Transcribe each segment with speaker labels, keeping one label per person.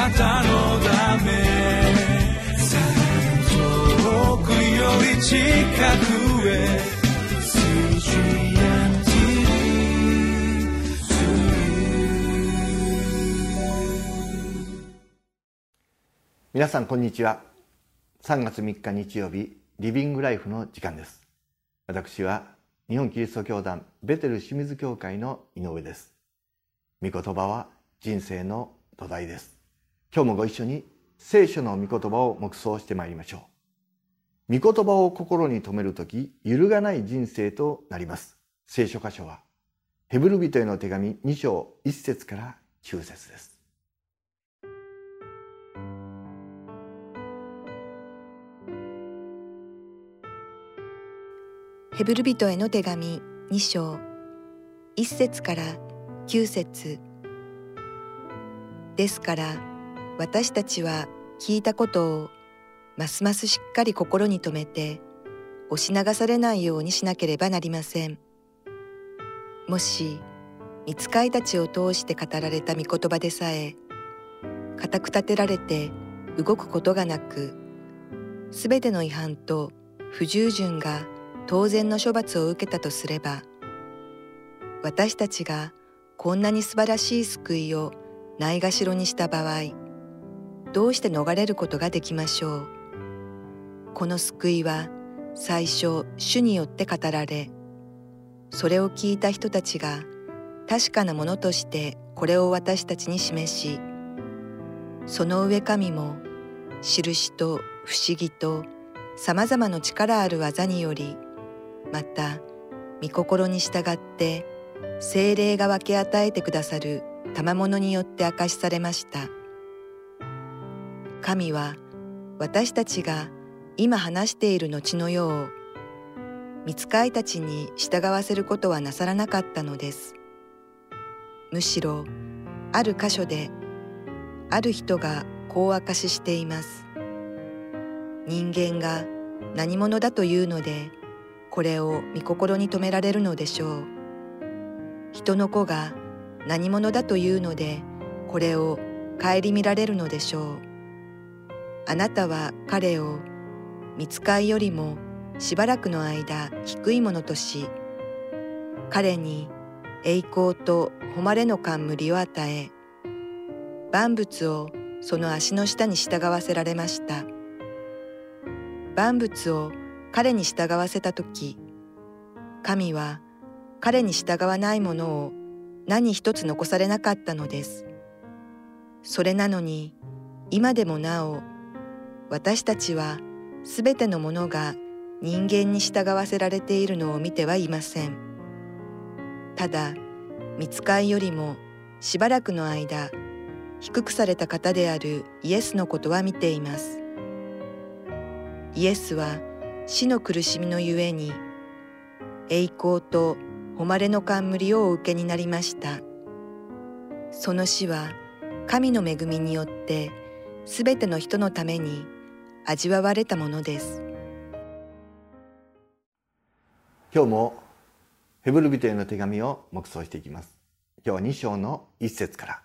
Speaker 1: なたのため遠くより近くへ
Speaker 2: 皆さんこんにちは。3月3日日曜日リビングライフの時間です。私は日本キリスト教団ベテル清水教会の井上です。御言葉は人生の土台です。今日もご一緒に聖書の御言葉を黙想してまいりましょう。御言葉を心に留めるとき揺るがない人生となります。聖書箇所はヘブル人への手紙2章1節から9節です。
Speaker 3: ヘブル人への手紙2章1節から9節。ですから私たちは聞いたことをますますしっかり心に留めて押し流されないようにしなければなりません。もし見つかいたちを通して語られた御言葉でさえ固く立てられて動くことがなくすべての違反と不従順が当然の処罰を受けたとすれば私たちがこんなに素晴らしい救いをないがしろにした場合どうして逃れることができましょう。この救いは最初主によって語られそれを聞いた人たちが確かなものとしてこれを私たちに示しその上神も印と不思議とさまざまな力ある技によりまた御心に従って精霊が分け与えてくださる賜物によって明かしされました。神は私たちが今話している後のよう見つかいたちに従わせることはなさらなかったのです。むしろある箇所である人がこう明かししています。人間が何者だというのでこれを御心に留められるのでしょう。人の子が何者だというのでこれを顧みられるのでしょう。あなたは彼を見つかいよりもしばらくの間低いものとし彼に栄光と誉れの冠を与え万物をその足の下に従わせられました。万物を彼に従わせた時神は彼に従わないものを何一つ残されなかったのです。それなのに今でもなお私たちはすべてのものが人間に従わせられているのを見てはいません。ただ見つかいよりもしばらくの間低くされた方であるイエスのことは見ています。イエスは死の苦しみのゆえに栄光と誉れの冠をお受けになりました。その死は神の恵みによってすべての人のために味わわれたものです
Speaker 2: 今日もヘブル人への手紙を黙想していきます今日は2章の一節から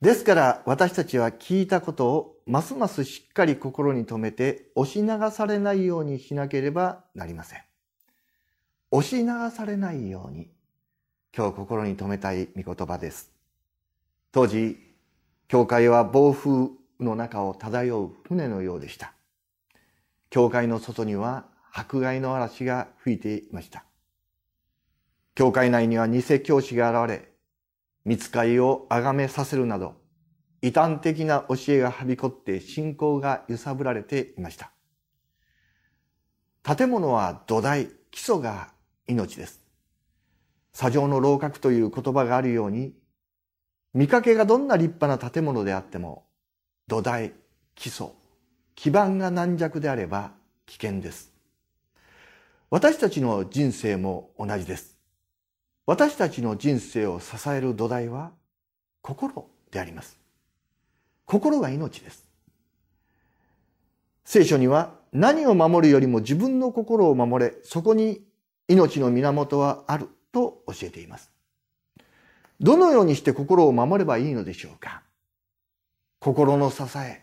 Speaker 2: ですから私たちは聞いたことをますますしっかり心に留めて押し流されないようにしなければなりません。押し流されないように今日心に留めたい御言葉です。当時、教会は暴風の中を漂う船のようでした。教会の外には迫害の嵐が吹いていました。教会内には偽教師が現れ、見つかりを崇めさせるなど、異端的な教えがはびこって信仰が揺さぶられていました。建物は土台、基礎が命です。砂上の楼閣という言葉があるように、見かけがどんな立派な建物であっても、土台、基礎、基盤が軟弱であれば危険です。私たちの人生も同じです。私たちの人生を支える土台は心であります。心が命です。聖書には何を守るよりも自分の心を守れ、そこに命の源はあると教えています。どのようにして心を守ればいいのでしょうか？心の支え、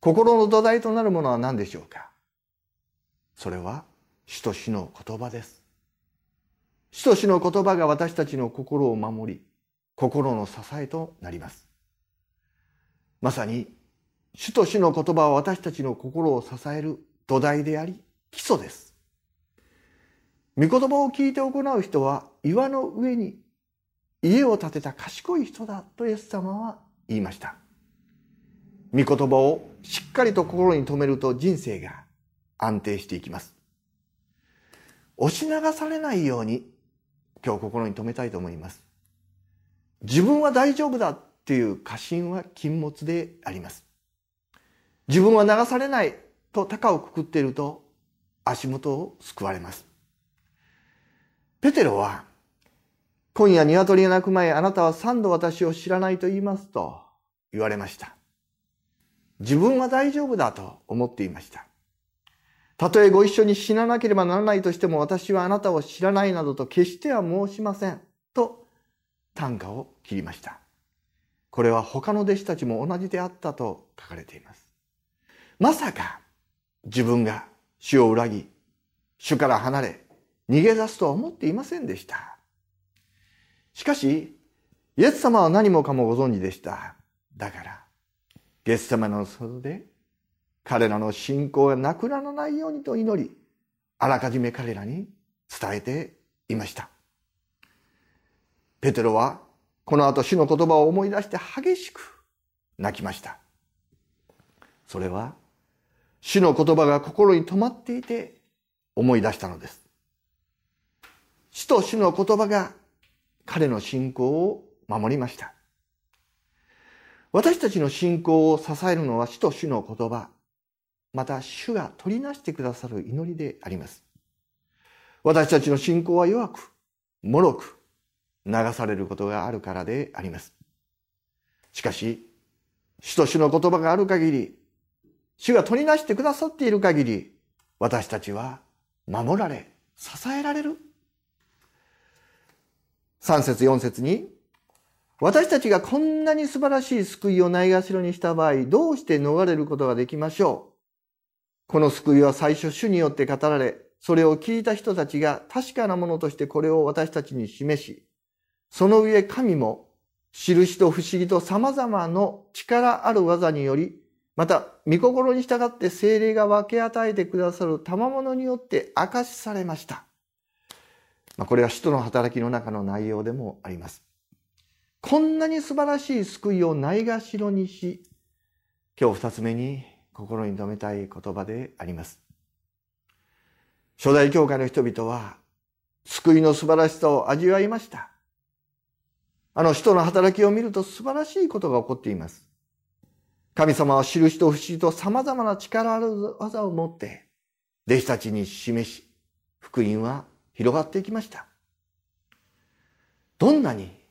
Speaker 2: 心の土台となるものは何でしょうか？それは主と主の言葉です。主と主の言葉が私たちの心を守り、心の支えとなります。まさに、主と主の言葉は私たちの心を支える土台であり、基礎です。御言葉を聞いて行う人は岩の上に家を建てた賢い人だとイエス様は言いました。御言葉をしっかりと心に留めると人生が安定していきます。押し流されないように今日心に留めたいと思います。自分は大丈夫だっていう過信は禁物であります。自分は流されないと高をくくっていると足元を救われます。ペテロは、今夜鶏が鳴く前あなたは三度私を知らないと言いますと言われました。自分は大丈夫だと思っていました。たとえご一緒に死ななければならないとしても私はあなたを知らないなどと決しては申しません。と短歌を切りました。これは他の弟子たちも同じであったと書かれています。まさか自分が主を裏切、主から離れ、逃げ出すとは思っていませんでした。しかし、イエス様は何もかもご存知でした。だから、ゲッセマの外で彼らの信仰がなくならないようにと祈り、あらかじめ彼らに伝えていました。ペテロはこの後主の言葉を思い出して激しく泣きました。それは主の言葉が心に留まっていて思い出したのです。主と主の言葉が彼の信仰を守りました。私たちの信仰を支えるのは主と主の言葉、また主が取りなしてくださる祈りであります。私たちの信仰は弱く、脆く、流されることがあるからであります。しかし、主と主の言葉がある限り、主が取りなしてくださっている限り、私たちは守られ、支えられる。3節4節に、私たちがこんなに素晴らしい救いをないがしろにした場合、どうして逃れることができましょう？この救いは最初主によって語られ、それを聞いた人たちが確かなものとしてこれを私たちに示し、その上神も印と不思議と様々の力ある技により、また、御心に従って精霊が分け与えてくださる賜物によって明かしされました。まあ、これは使徒の働きの中の内容でもあります。こんなに素晴らしい救いをないがしろにし、今日二つ目に心に留めたい言葉であります。初代教会の人々は救いの素晴らしさを味わいました。あの人の働きを見ると素晴らしいことが起こっています。神様は印と不思議と様々な力ある技を持って弟子たちに示し、福音は広がっていきました。どんなに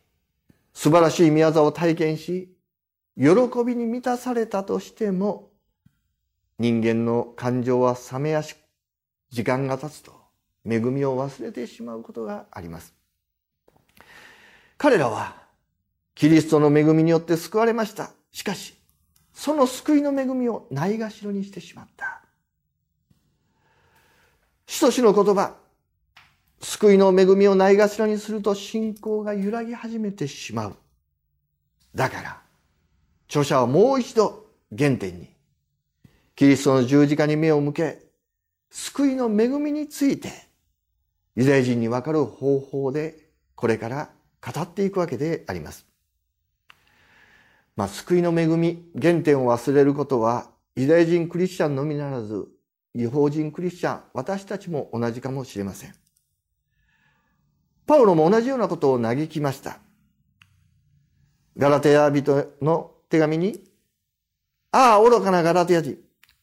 Speaker 2: 素晴らしい見業を体験し、喜びに満たされたとしても、人間の感情は冷めやしく、時間が経つと恵みを忘れてしまうことがあります。彼らはキリストの恵みによって救われました。しかし、その救いの恵みをないがしろにしてしまった。主と主の言葉、救いの恵みをないがしろにすると信仰が揺らぎ始めてしまう。だから、著者はもう一度原点にキリストの十字架に目を向け、救いの恵みについて、ユダヤ人にわかる方法で、これから語っていくわけであります。まあ、救いの恵み、原点を忘れることは、ユダヤ人クリスチャンのみならず、違法人クリスチャン、私たちも同じかもしれません。パウロも同じようなことを嘆きました。ガラテヤ人の手紙に、ああ、愚かなガラテヤ人。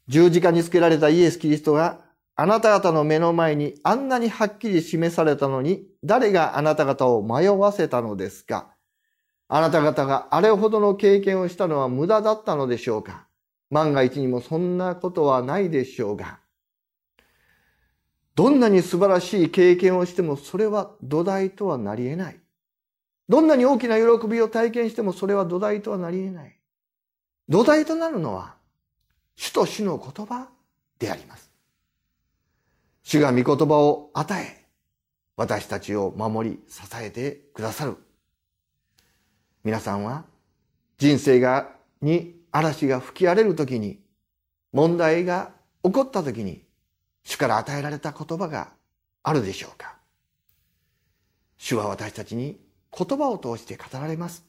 Speaker 2: 十字架につけられたイエス・キリストがあなた方の目の前にあんなにはっきり示されたのに、誰があなた方を迷わせたのですか？あなた方があれほどの経験をしたのは無駄だったのでしょうか？万が一にもそんなことはないでしょうが。どんなに素晴らしい経験をしてもそれは土台とはなり得ない。どんなに大きな喜びを体験してもそれは土台とはなり得ない。土台となるのは主と主の言葉であります。主が御言葉を与え、私たちを守り支えてくださる。皆さんは人生が、に嵐が吹き荒れる時に、問題が起こった時に、主から与えられた言葉があるでしょうか？主は私たちに言葉を通して語られます。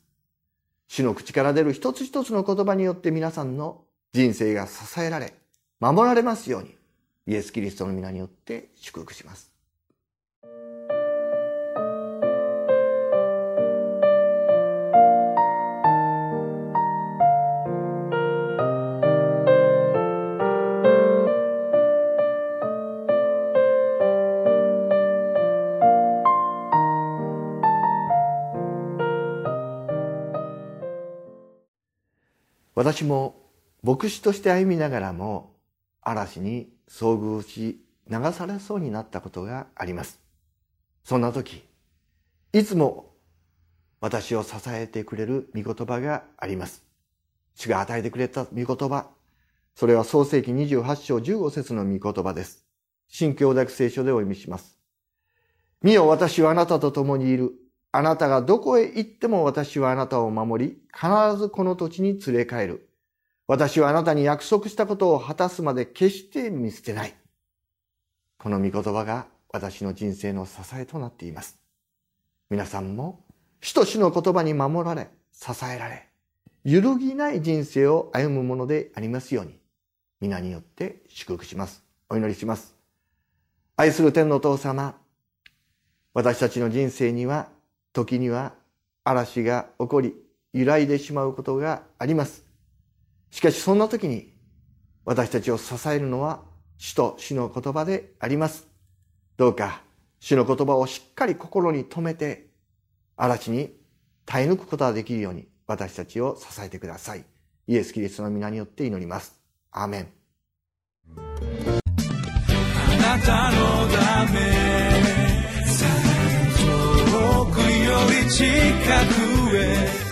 Speaker 2: 主の口から出る一つ一つの言葉によって皆さんの人生が支えられ、守られますように、イエス・キリストの皆によって祝福します。私も牧師として歩みながらも嵐に遭遇し流されそうになったことがあります。そんな時、いつも私を支えてくれる御言葉があります。主が与えてくれた御言葉。それは創世紀28章15節の御言葉です。新教大聖書でお読みします。見よ私はあなたと共にいる。あなたがどこへ行っても私はあなたを守り、必ずこの土地に連れ帰る。私はあなたに約束したことを果たすまで決して見捨てない。この御言葉が私の人生の支えとなっています。皆さんも、主と主の言葉に守られ、支えられ、揺るぎない人生を歩むものでありますように、皆によって祝福します。お祈りします。愛する天のお父様、私たちの人生には時には嵐が起こり揺らいでしまうことがあります。しかしそんな時に私たちを支えるのは主と主の言葉であります。どうか主の言葉をしっかり心に留めて嵐に耐え抜くことができるように私たちを支えてください。イエス・キリストの皆によって祈ります。アーメン。あなたのため 우리 치카구에